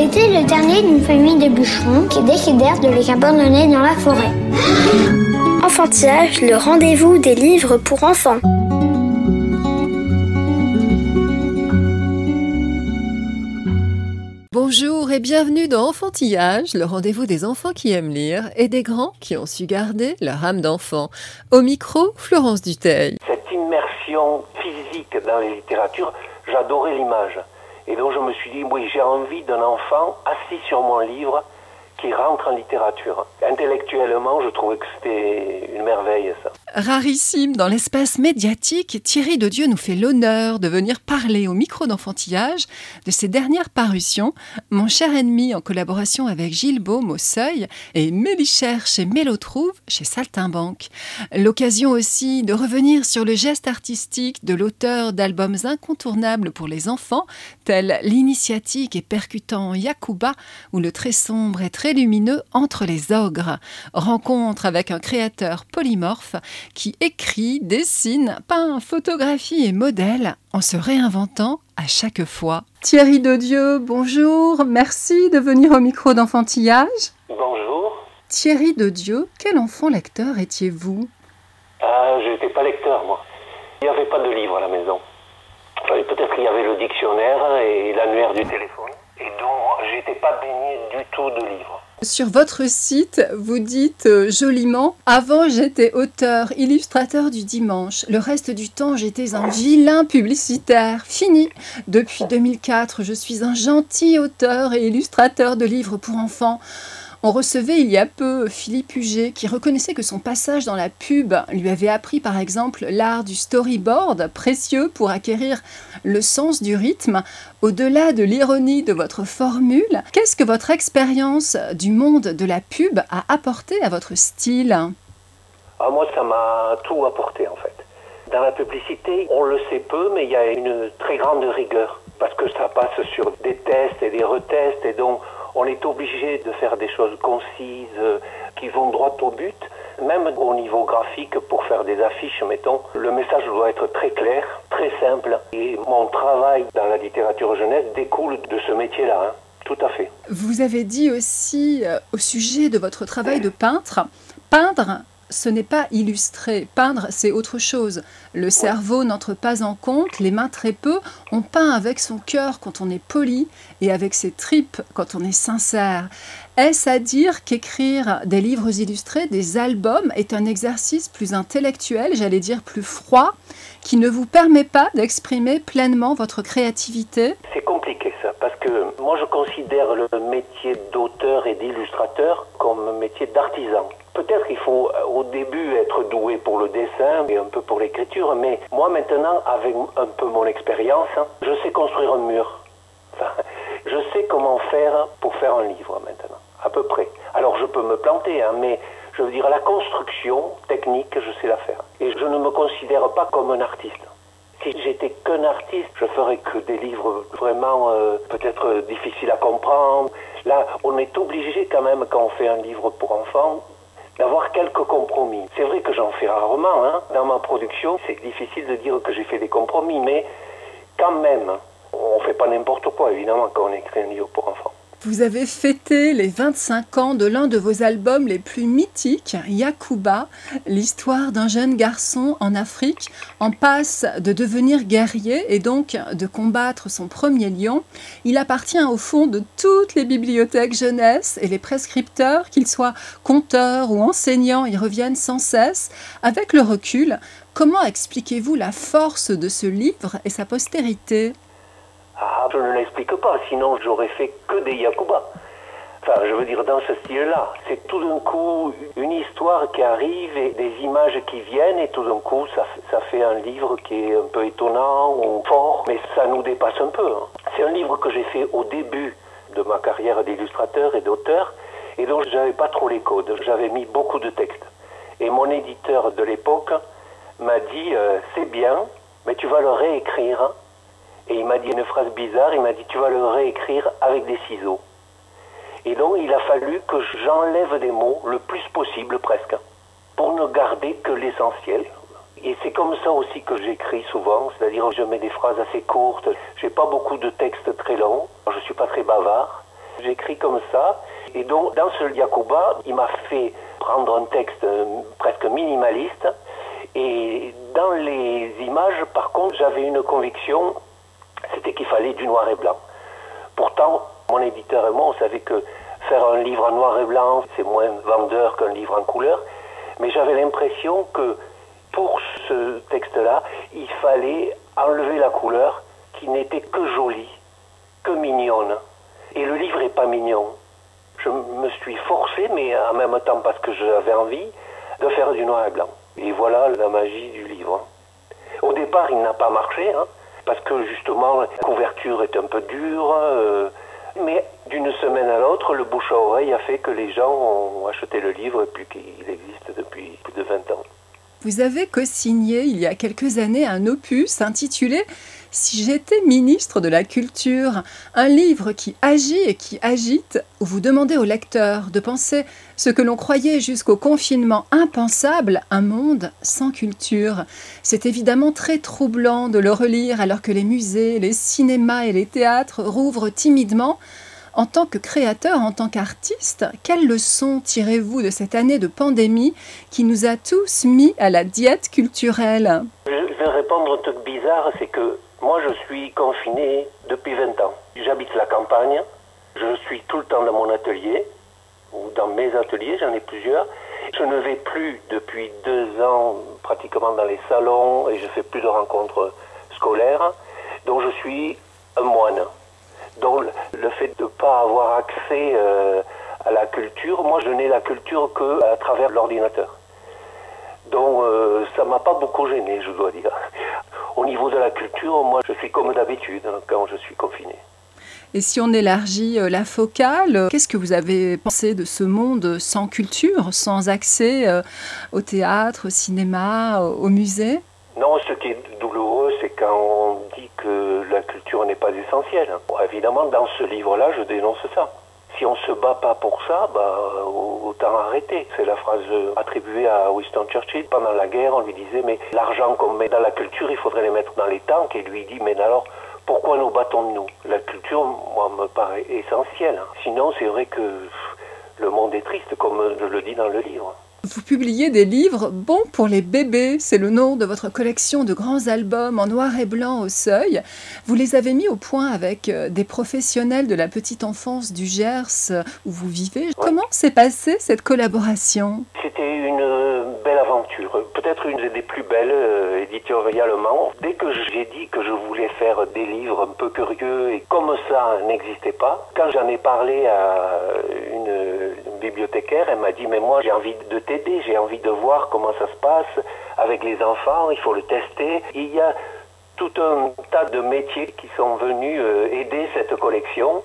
Elle était le dernier d'une famille de bûcherons qui décidèrent de les abandonner dans la forêt. Enfantillage, le rendez-vous des livres pour enfants. Bonjour et bienvenue dans Enfantillage, le rendez-vous des enfants qui aiment lire et des grands qui ont su garder leur âme d'enfant. Au micro, Florence Duteil. cette immersion physique dans les littératures, j'adorais l'image. Et donc je me suis dit, oui, j'ai envie d'un enfant assis sur mon livre qui rentre en littérature. Intellectuellement, je trouvais que c'était une merveille, ça. Rarissime dans l'espace médiatique, Thierry de Dieu nous fait l'honneur de venir parler au micro d'enfantillage de ses dernières parutions, Mon cher ennemi en collaboration avec Gilles Baume au Seuil et Mélichère chez Mélotrouve chez Saltimbanque. L'occasion aussi de revenir sur le geste artistique de l'auteur d'albums incontournables pour les enfants, tels l'initiatique et percutant Yakuba ou le très sombre et très lumineux Entre les ogres. Rencontre avec un créateur polymorphe qui écrit, dessine, peint, photographie et modèle en se réinventant à chaque fois. Thierry de Dieu, bonjour, merci de venir au micro d'enfantillage. Bonjour. Thierry de Dieu, quel enfant lecteur étiez-vous? Ah, je n'étais pas lecteur, moi. Il n'y avait pas de livre à la maison. Enfin, Peut-être qu'il y avait le dictionnaire et l'annuaire du téléphone. Et donc, j'étais pas baigné du tout de livres. Sur votre site, vous dites euh, joliment Avant, j'étais auteur, illustrateur du dimanche. Le reste du temps, j'étais un vilain publicitaire. Fini. Depuis 2004, je suis un gentil auteur et illustrateur de livres pour enfants. On recevait il y a peu Philippe Huget qui reconnaissait que son passage dans la pub lui avait appris par exemple l'art du storyboard, précieux pour acquérir le sens du rythme. Au-delà de l'ironie de votre formule, qu'est-ce que votre expérience du monde de la pub a apporté à votre style? Ah, moi, ça m'a tout apporté, en fait. Dans la publicité, on le sait peu, mais il y a une très grande rigueur. Parce que ça passe sur des tests et des retests, et donc on est obligé de faire des choses concises, euh, qui vont droit au but. Même au niveau graphique, pour faire des affiches, mettons, le message doit être très clair, très simple. Et mon travail dans la littérature jeunesse découle de ce métier-là, hein. tout à fait. Vous avez dit aussi euh, au sujet de votre travail de peintre, peindre, ce n'est pas illustrer. Peindre, c'est autre chose. Le cerveau n'entre pas en compte, les mains très peu. On peint avec son cœur quand on est poli et avec ses tripes quand on est sincère. Est-ce à dire qu'écrire des livres illustrés, des albums, est un exercice plus intellectuel, j'allais dire plus froid, qui ne vous permet pas d'exprimer pleinement votre créativité? C'est compliqué ça, parce que moi je considère le métier d'auteur et d'illustrateur comme métier d'artisan. Peut-être qu'il faut euh, au début être doué pour le dessin et un peu pour l'écriture, mais moi maintenant, avec un peu mon expérience, hein, je sais construire un mur. Je sais comment faire pour faire un livre maintenant, à peu près. Alors je peux me planter, hein, mais je veux dire, la construction technique, je sais la faire. Et je ne me considère pas comme un artiste. Si j'étais qu'un artiste, je ferais que des livres vraiment euh, peut-être difficiles à comprendre. Là, on est obligé quand même, quand on fait un livre pour enfants, d'avoir quelques compromis. C'est vrai que j'en fais rarement. Hein. Dans ma production, c'est difficile de dire que j'ai fait des compromis, mais quand même, on fait pas n'importe quoi, évidemment, quand on écrit un livre pour enfants. Vous avez fêté les 25 ans de l'un de vos albums les plus mythiques, Yakuba, l'histoire d'un jeune garçon en Afrique en passe de devenir guerrier et donc de combattre son premier lion. Il appartient au fond de toutes les bibliothèques jeunesse et les prescripteurs, qu'ils soient conteurs ou enseignants, y reviennent sans cesse. Avec le recul, comment expliquez-vous la force de ce livre et sa postérité? Ah, je ne l'explique pas, sinon j'aurais fait que des Yakuba. Enfin, je veux dire, dans ce style-là, c'est tout d'un coup une histoire qui arrive et des images qui viennent et tout d'un coup, ça, fait un livre qui est un peu étonnant ou fort, mais ça nous dépasse un peu. hein. C'est un livre que j'ai fait au début de ma carrière d'illustrateur et d'auteur Et donc, j'avais pas trop les codes. J'avais mis beaucoup de textes. Et mon éditeur de l'époque m'a dit euh, c'est bien, mais tu vas le réécrire. Et il m'a dit une phrase bizarre. Il m'a dit tu vas le réécrire avec des ciseaux. Et donc, il a fallu que j'enlève des mots le plus possible presque pour ne garder que l'essentiel. Et c'est comme ça aussi que j'écris souvent, c'est-à-dire je mets des phrases assez courtes. J'ai pas beaucoup de textes très longs. Je suis pas très bavard. J'écris comme ça. Et donc, dans ce Yakuba, il m'a fait prendre un texte euh, presque minimaliste. Et dans les images, par contre, j'avais une conviction, c'était qu'il fallait du noir et blanc. Pourtant, mon éditeur et moi, on savait que faire un livre en noir et blanc, c'est moins vendeur qu'un livre en couleur. Mais j'avais l'impression que pour ce texte-là, il fallait enlever la couleur qui n'était que jolie, que mignonne. Et le livre n'est pas mignon. Je me suis forcé, mais en même temps parce que j'avais envie, de faire du noir et blanc. Et voilà la magie du livre. Au départ, il n'a pas marché, hein, parce que justement, la couverture est un peu dure. Euh, mais d'une semaine à l'autre, le bouche à oreille a fait que les gens ont acheté le livre et puis qu'il existe depuis plus de 20 ans. Vous avez co-signé il y a quelques années un opus intitulé Si j'étais ministre de la Culture, un livre qui agit et qui agite, où vous demandez au lecteur de penser ce que l'on croyait jusqu'au confinement impensable, un monde sans culture. C'est évidemment très troublant de le relire alors que les musées, les cinémas et les théâtres rouvrent timidement. En tant que créateur, en tant qu'artiste, quelles leçons tirez-vous de cette année de pandémie qui nous a tous mis à la diète culturelle? Je vais répondre un truc bizarre, c'est que moi je suis confiné depuis 20 ans. J'habite la campagne, je suis tout le temps dans mon atelier, ou dans mes ateliers, j'en ai plusieurs. Je ne vais plus depuis deux ans pratiquement dans les salons et je fais plus de rencontres scolaires, donc je suis un moine. Donc le fait de ne pas avoir accès euh, à la culture, moi je n'ai la culture qu'à travers l'ordinateur. Donc euh, ça m'a pas beaucoup gêné, je dois dire. Au niveau de la culture, moi je suis comme d'habitude hein, quand je suis confiné. Et si on élargit euh, la focale, qu'est-ce que vous avez pensé de ce monde sans culture, sans accès au théâtre, au cinéma, au musée? Non, ce qui est douloureux, c'est quand on dit que la culture n'est pas essentielle. évidemment, dans ce livre-là, je dénonce ça. Si on ne se bat pas pour ça, bah, autant arrêter. C'est la phrase attribuée à Winston Churchill. Pendant la guerre, on lui disait, mais l'argent qu'on met dans la culture, il faudrait les mettre dans les tanks. Et lui dit, mais alors, pourquoi nous battons-nous La culture, moi, me paraît essentielle. Sinon, c'est vrai que le monde est triste, comme je le dis dans le livre. Vous publiez des livres bons pour les bébés, c'est le nom de votre collection de grands albums en noir et blanc au seuil. Vous les avez mis au point avec euh, des professionnels de la petite enfance du Gers euh, où vous vivez. Comment s'est passée cette collaboration? C'était une euh, belle aventure, peut-être une des plus belles éditorialement. Dès que j'ai dit que je voulais faire des livres un peu curieux et comme ça n'existait pas, quand j'en ai parlé à bibliothécaire, elle m'a dit mais moi j'ai envie de t'aider, j'ai envie de voir comment ça se passe avec les enfants, il faut le tester. Il y a tout un tas de métiers qui sont venus euh, aider cette collection.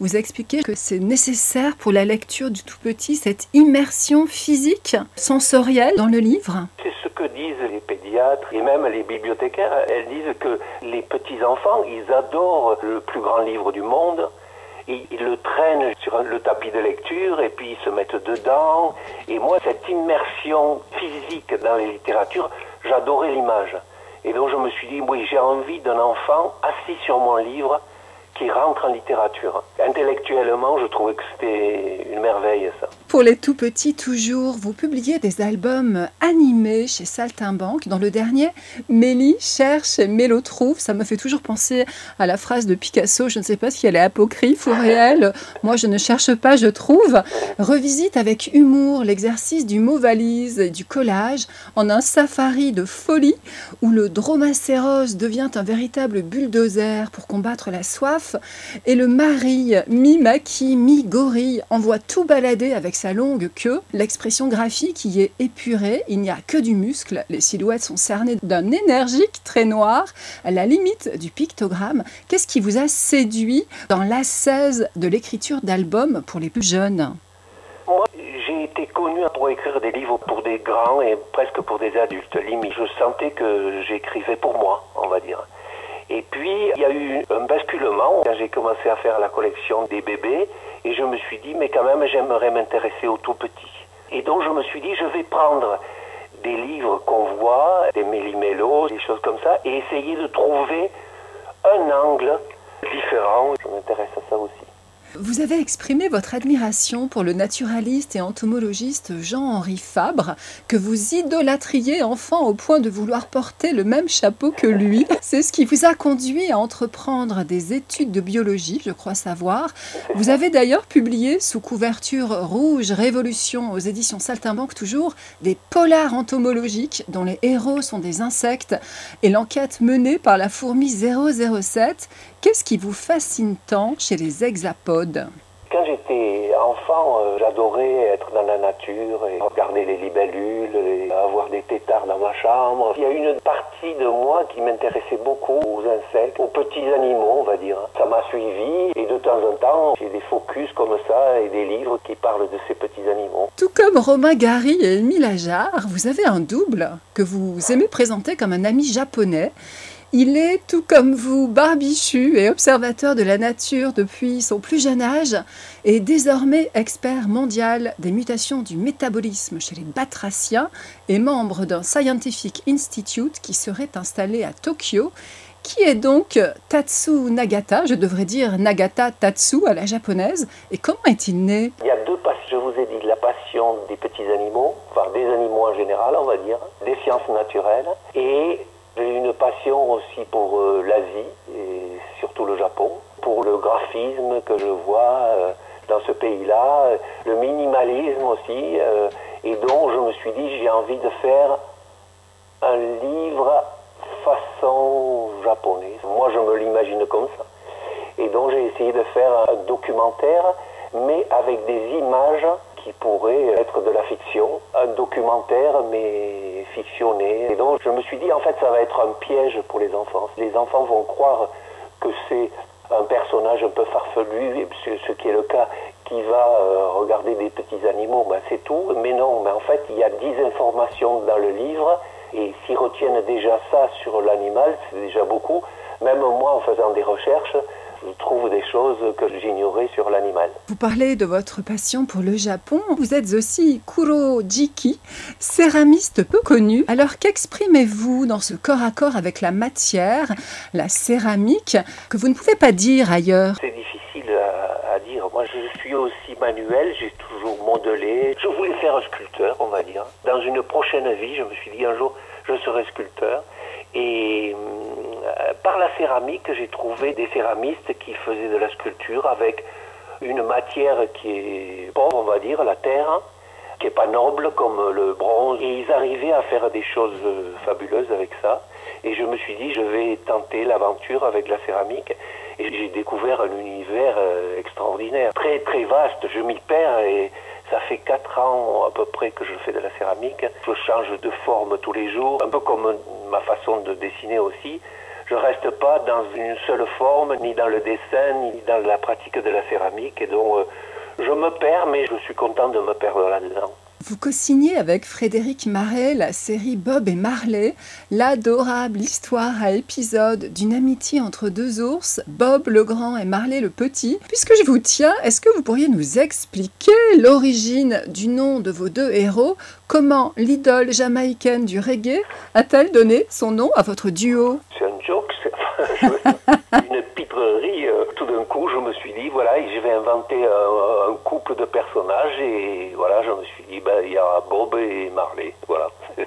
Vous expliquez que c'est nécessaire pour la lecture du tout petit cette immersion physique, sensorielle dans le livre C'est ce que disent les pédiatres et même les bibliothécaires. Elles disent que les petits-enfants, ils adorent le plus grand livre du monde ils, le traînent sur le tapis de lecture et puis ils se mettent dedans. Et moi, cette immersion physique dans les littératures, j'adorais l'image. Et donc je me suis dit, oui, j'ai envie d'un enfant assis sur mon livre qui rentre en littérature. Intellectuellement, je trouvais que c'était une merveille, ça. Pour les tout petits, toujours, vous publiez des albums animés chez Saltimbanque. Dans le dernier, Mélie cherche Mélo trouve. Ça me fait toujours penser à la phrase de Picasso. Je ne sais pas si elle est apocryphe ou réelle. Moi, je ne cherche pas, je trouve. Revisite avec humour l'exercice du mot valise et du collage en un safari de folie où le dromacéros devient un véritable bulldozer pour combattre la soif et le mari, mi-maquis, mi-gorille, envoie tout balader avec sa longue queue. L'expression graphique y est épurée, il n'y a que du muscle, les silhouettes sont cernées d'un énergique trait noir, à la limite du pictogramme. Qu'est-ce qui vous a séduit dans l'assaise de l'écriture d'albums pour les plus jeunes? Moi, j'ai été connu pour écrire des livres pour des grands et presque pour des adultes. Limite, je sentais que j'écrivais pour moi, on va dire. Et puis, il y a eu un basculement quand j'ai commencé à faire la collection des bébés et je me suis dit, mais quand même, j'aimerais m'intéresser aux tout petits. Et donc, je me suis dit, je vais prendre des livres qu'on voit, des méli-mélos, des choses comme ça, et essayer de trouver un angle différent. Je m'intéresse à ça aussi. Vous avez exprimé votre admiration pour le naturaliste et entomologiste Jean-Henri Fabre, que vous idolâtriez enfant au point de vouloir porter le même chapeau que lui. C'est ce qui vous a conduit à entreprendre des études de biologie, je crois savoir. Vous avez d'ailleurs publié sous couverture rouge Révolution aux éditions Saltimbanque toujours des polars entomologiques dont les héros sont des insectes et l'enquête menée par la fourmi 007 Qu'est-ce qui vous fascine tant chez les hexapodes? Quand j'étais enfant, euh, j'adorais être dans la nature et regarder les libellules et avoir des têtards dans ma chambre. Il y a une partie de moi qui m'intéressait beaucoup aux insectes, aux petits animaux, on va dire. Ça m'a suivi et de temps en temps, j'ai des focus comme ça et des livres qui parlent de ces petits animaux. Tout comme Romain Gary et Émile Ajar, vous avez un double que vous aimez présenter comme un ami japonais. Il est, tout comme vous, barbichu et observateur de la nature depuis son plus jeune âge et désormais expert mondial des mutations du métabolisme chez les batraciens et membre d'un Scientific Institute qui serait installé à Tokyo. Qui est donc Tatsu Nagata Je devrais dire Nagata Tatsu à la japonaise. Et comment est-il né? Il y a deux passions, je vous ai dit, la passion des petits animaux, enfin des animaux en général, on va dire, des sciences naturelles, et j'ai une passion aussi pour euh, l'Asie et surtout le Japon, pour le graphisme que je vois euh, dans ce pays-là, le minimalisme aussi, euh, et donc je me suis dit j'ai envie de faire un livre façon japonaise. Moi je me l'imagine comme ça. Et donc j'ai essayé de faire un documentaire, mais avec des images qui pourrait être de la fiction, un documentaire mais fictionné. Et donc je me suis dit en fait ça va être un piège pour les enfants. Les enfants vont croire que c'est un personnage un peu farfelu, ce qui est le cas, qui va euh, regarder des petits animaux, ben c'est tout. Mais non, mais en fait il y a 10 informations dans le livre et s'ils retiennent déjà ça sur l'animal, c'est déjà beaucoup. Même moi en faisant des recherches, je trouve des choses que j'ignorais sur l'animal. Vous parlez de votre passion pour le Japon. Vous êtes aussi Kuro Jiki, céramiste peu connu. Alors qu'exprimez-vous dans ce corps à corps avec la matière, la céramique, que vous ne pouvez pas dire ailleurs? C'est difficile à, à, dire. Moi, je suis aussi manuel, j'ai toujours modelé. Je voulais faire un sculpteur, on va dire. Dans une prochaine vie, je me suis dit un jour, je serai sculpteur. Et euh, par la céramique, j'ai trouvé des céramistes qui faisaient de la sculpture avec une matière qui est pauvre, on va dire, la terre, qui n'est pas noble comme le bronze. Et ils arrivaient à faire des choses fabuleuses avec ça. Et je me suis dit, je vais tenter l'aventure avec la céramique. Et j'ai découvert un univers euh, extraordinaire, très très vaste. Je m'y perds et ça fait quatre ans à peu près que je fais de la céramique. Je change de forme tous les jours, un peu comme ma façon de dessiner aussi. Je reste pas dans une seule forme, ni dans le dessin, ni dans la pratique de la céramique. Et donc, euh, je me perds, mais je suis content de me perdre là-dedans. Vous co-signez avec Frédéric Marais la série Bob et Marley, l'adorable histoire à épisodes d'une amitié entre deux ours, Bob le grand et Marley le petit. Puisque je vous tiens, est-ce que vous pourriez nous expliquer l'origine du nom de vos deux héros? Comment l'idole jamaïcaine du reggae a-t-elle donné son nom à votre duo? C'est une pitrerie. Euh, tout d'un coup, je me suis dit, voilà, je vais inventer un, couple de personnages et voilà, je me suis dit, ben, il y a Bob et Marley. Voilà.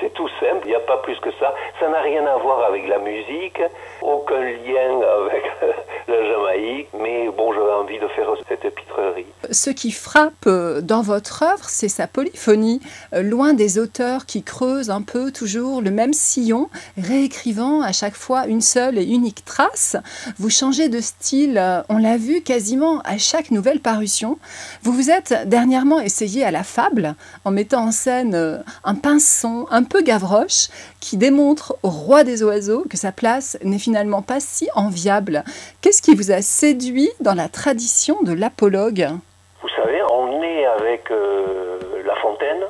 C'est tout simple, il n'y a pas plus que ça. Ça n'a rien à voir avec la musique, aucun lien avec la Jamaïque, mais bon, j'avais envie de faire cette pitrerie. Ce qui frappe dans votre œuvre, c'est sa polyphonie, loin des auteurs qui creusent un peu toujours le même sillon, réécrivant à chaque fois une seule et unique trace. Vous changez de style, on l'a vu quasiment à chaque nouvelle parution. Vous vous êtes dernièrement essayé à la fable en mettant en scène un pinson un peu gavroche qui démontre au roi des oiseaux que sa place n'est finalement pas si enviable. Qu'est-ce qui vous a séduit dans la tradition de l'apologue Vous savez, on est euh, La Fontaine,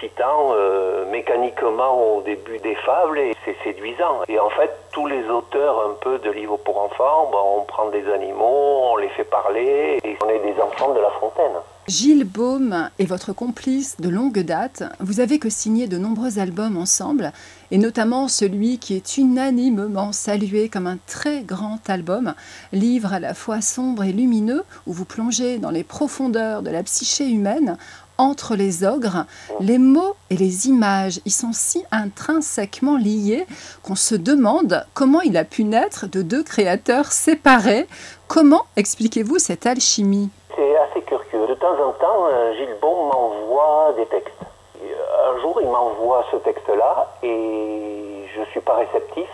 en récitant euh, mécaniquement au début des fables, et c'est séduisant. Et en fait, tous les auteurs un peu de livres pour enfants, ben, on prend des animaux, on les fait parler, et on est des enfants de La Fontaine. Gilles Baume est votre complice de longue date. Vous avez que signé de nombreux albums ensemble, et notamment celui qui est unanimement salué comme un très grand album, livre à la fois sombre et lumineux, où vous plongez dans les profondeurs de la psyché humaine, entre les ogres, les mots et les images y sont si intrinsèquement liés qu'on se demande comment il a pu naître de deux créateurs séparés. Comment expliquez-vous cette alchimie? C'est assez curieux. De temps en temps, euh, Gilles Bon m'envoie des textes. Euh, Un jour, il m'envoie ce texte-là et je ne suis pas réceptif.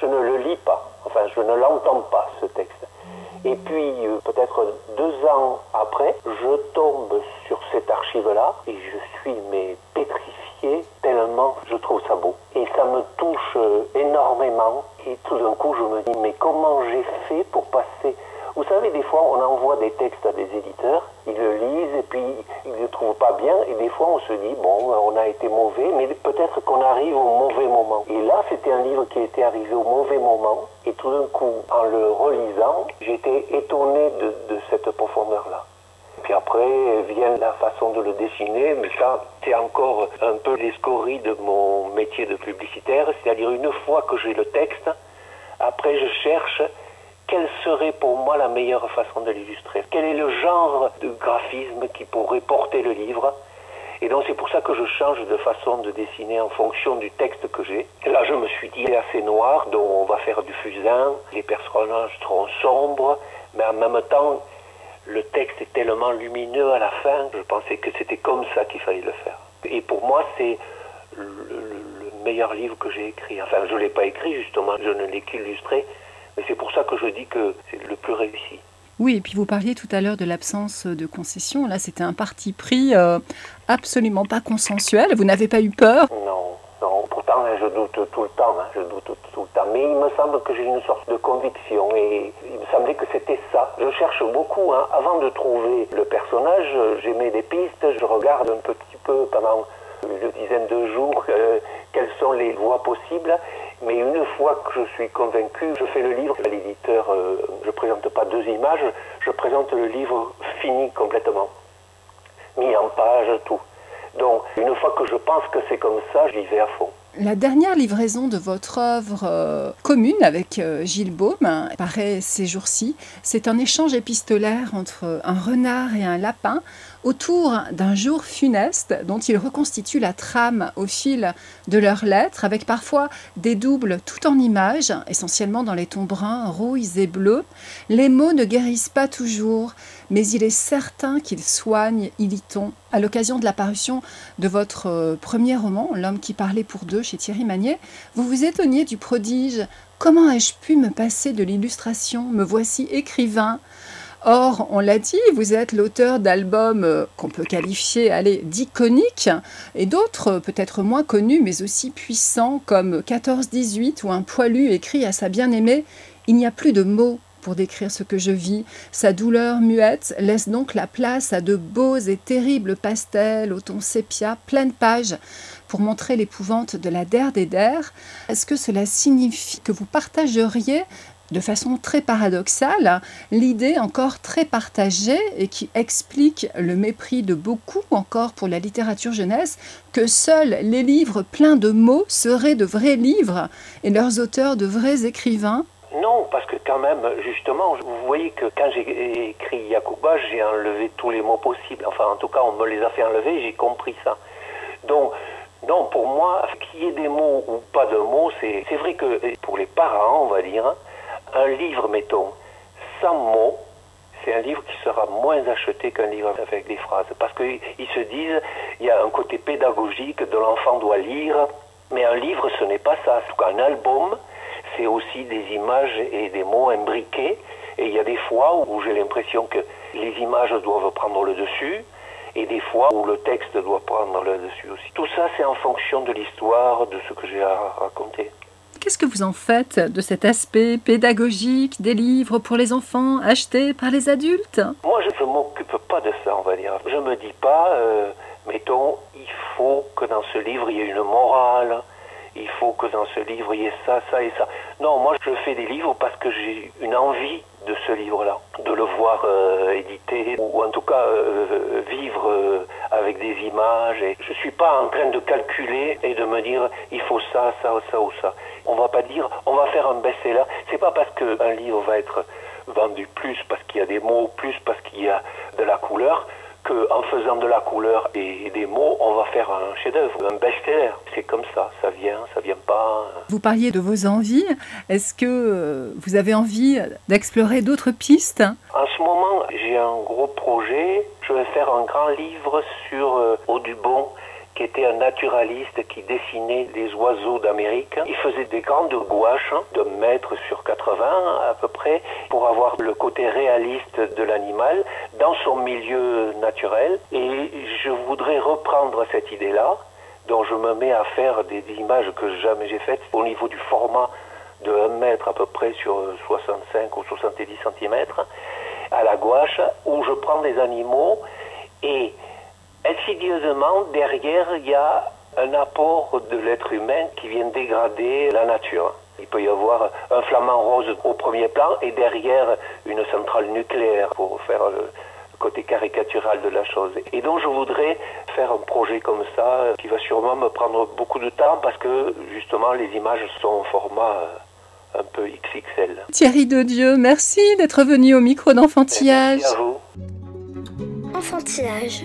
Je ne le lis pas. Enfin, je ne l'entends pas, ce texte. Et puis, euh, peut-être deux ans après, je tombe sur cette archive-là et je suis mais pétrifié tellement je trouve ça beau. Et ça me touche euh, énormément. Et tout d'un coup, je me dis, mais comment j'ai fait pour passer? Vous savez, des fois, on envoie des textes à des éditeurs, ils le lisent et puis ils ne le trouvent pas bien. Et des fois, on se dit, bon, on a été mauvais, mais peut-être qu'on arrive au mauvais moment. Et là, c'était un livre qui était arrivé au mauvais moment. Et tout d'un coup, en le relisant, j'étais étonné de, de cette profondeur-là. Puis après vient la façon de le dessiner, mais ça, c'est encore un peu les scories de mon métier de publicitaire. C'est-à-dire, une fois que j'ai le texte, après je cherche quelle serait pour moi la meilleure façon de l'illustrer. Quel est le genre de graphisme qui pourrait porter le livre? Et donc c'est pour ça que je change de façon de dessiner en fonction du texte que j'ai. Là je me suis dit, c'est assez noir, donc on va faire du fusain, les personnages seront sombres, mais en même temps, le texte est tellement lumineux à la fin, je pensais que c'était comme ça qu'il fallait le faire. Et pour moi, c'est le, le- le meilleur livre que j'ai écrit. Enfin, je ne l'ai pas écrit justement, je ne l'ai qu'illustré, mais c'est pour ça que je dis que c'est le plus réussi. Oui, et puis vous parliez tout à l'heure de l'absence de concession. Là, c'était un parti pris euh, absolument pas consensuel. Vous n'avez pas eu peur? Non, je doute tout le temps, hein, je doute tout le temps. Mais il me semble que j'ai une sorte de conviction et il me semblait que c'était ça. Je cherche beaucoup, hein. avant de trouver le personnage, j'émets des pistes, je regarde un petit peu pendant une dizaine de jours euh, quelles sont les voies possibles. Mais une fois que je suis convaincu, je fais le livre à l'éditeur. euh, je ne présente pas deux images, je présente le livre fini complètement mis en page, tout. Donc, une fois que je pense que c'est comme ça, j'y vais à fond. La dernière livraison de votre œuvre euh, commune avec euh, Gilles Baume paraît ces jours-ci. C'est un échange épistolaire entre un renard et un lapin autour d'un jour funeste dont il reconstitue la trame au fil de leurs lettres, avec parfois des doubles tout en images, essentiellement dans les tons bruns, rouilles et bleus. Les mots ne guérissent pas toujours, mais il est certain qu'ils soignent, y lit-on, à l'occasion de la parution de votre euh, premier roman, L'homme qui parlait pour deux, chez Thierry Magnier, vous vous étonniez du prodige. Comment ai-je pu me passer de l'illustration? Me voici écrivain. Or, on l'a dit, vous êtes l'auteur d'albums euh, qu'on peut qualifier, d'iconiques, et d'autres euh, peut-être moins connus, mais aussi puissants, comme 14-18 ou Un poilu écrit à sa bien-aimée. Il n'y a plus de mots pour décrire ce que je vis. Sa douleur muette laisse donc la place à de beaux et terribles pastels au ton sépia, pleine page, pour montrer l'épouvante de la der des der. Est-ce que cela signifie que vous partageriez de façon très paradoxale, l'idée encore très partagée et qui explique le mépris de beaucoup encore pour la littérature jeunesse, que seuls les livres pleins de mots seraient de vrais livres et leurs auteurs de vrais écrivains Non, parce que quand même, justement, vous voyez que quand j'ai écrit Yacouba, j'ai enlevé tous les mots possibles. Enfin, en tout cas, on me les a fait enlever, j'ai compris ça. Donc, non, pour moi, qu'il y ait des mots ou pas de mots, c'est vrai que pour les parents, on va dire, un livre, mettons, sans mots, c'est un livre qui sera moins acheté qu'un livre avec des phrases. Parce qu'ils se disent, il y a un côté pédagogique de l'enfant doit lire, mais un livre, ce n'est pas ça. En tout cas, un album, c'est aussi des images et des mots imbriqués. Et il y a des fois où j'ai l'impression que les images doivent prendre le dessus, et des fois où le texte doit prendre le dessus aussi. Tout ça, c'est en fonction de l'histoire, de ce que j'ai à raconter. Qu'est-ce que vous en faites de cet aspect pédagogique des livres pour les enfants achetés par les adultes? Moi, je, je m'occupe pas de ça, on va dire. Je me dis pas, euh, mettons, il faut que dans ce livre il y ait une morale, il faut que dans ce livre il y ait ça, ça et ça. Non, moi je fais des livres parce que j'ai une envie de ce livre-là, de le voir euh, édité ou en tout cas euh, vivre euh, avec des images. Et je suis pas en train de calculer et de me dire il faut ça, ça, ça ou ça. On va pas dire on va faire un best-seller. C'est pas parce qu'un livre va être vendu plus parce qu'il y a des mots, plus parce qu'il y a de la couleur qu'en faisant de la couleur et des mots, on va faire un chef-d'œuvre, un best-seller. C'est comme ça, ça vient, ça vient pas. Vous parliez de vos envies. Est-ce que euh, vous avez envie d'explorer d'autres pistes? En ce moment, j'ai un gros projet. Je vais faire un grand livre sur euh, Audubon qui était un naturaliste qui dessinait les oiseaux d'Amérique. Il faisait des grandes gouaches de mètres sur 80 à peu près pour avoir le côté réaliste de l'animal dans son milieu naturel. Et je voudrais reprendre cette idée-là, dont je me mets à faire des images que jamais j'ai faites au niveau du format de 1 mètre à peu près sur 65 ou 70 cm à la gouache où je prends des animaux et insidieusement, derrière, il y a un apport de l'être humain qui vient dégrader la nature. Il peut y avoir un flamant rose au premier plan et derrière une centrale nucléaire pour faire le côté caricatural de la chose. Et donc je voudrais faire un projet comme ça qui va sûrement me prendre beaucoup de temps parce que justement les images sont en format euh, un peu XXL. Thierry de Dieu, merci d'être venu au micro d'enfantillage. Merci à vous. Enfantillage.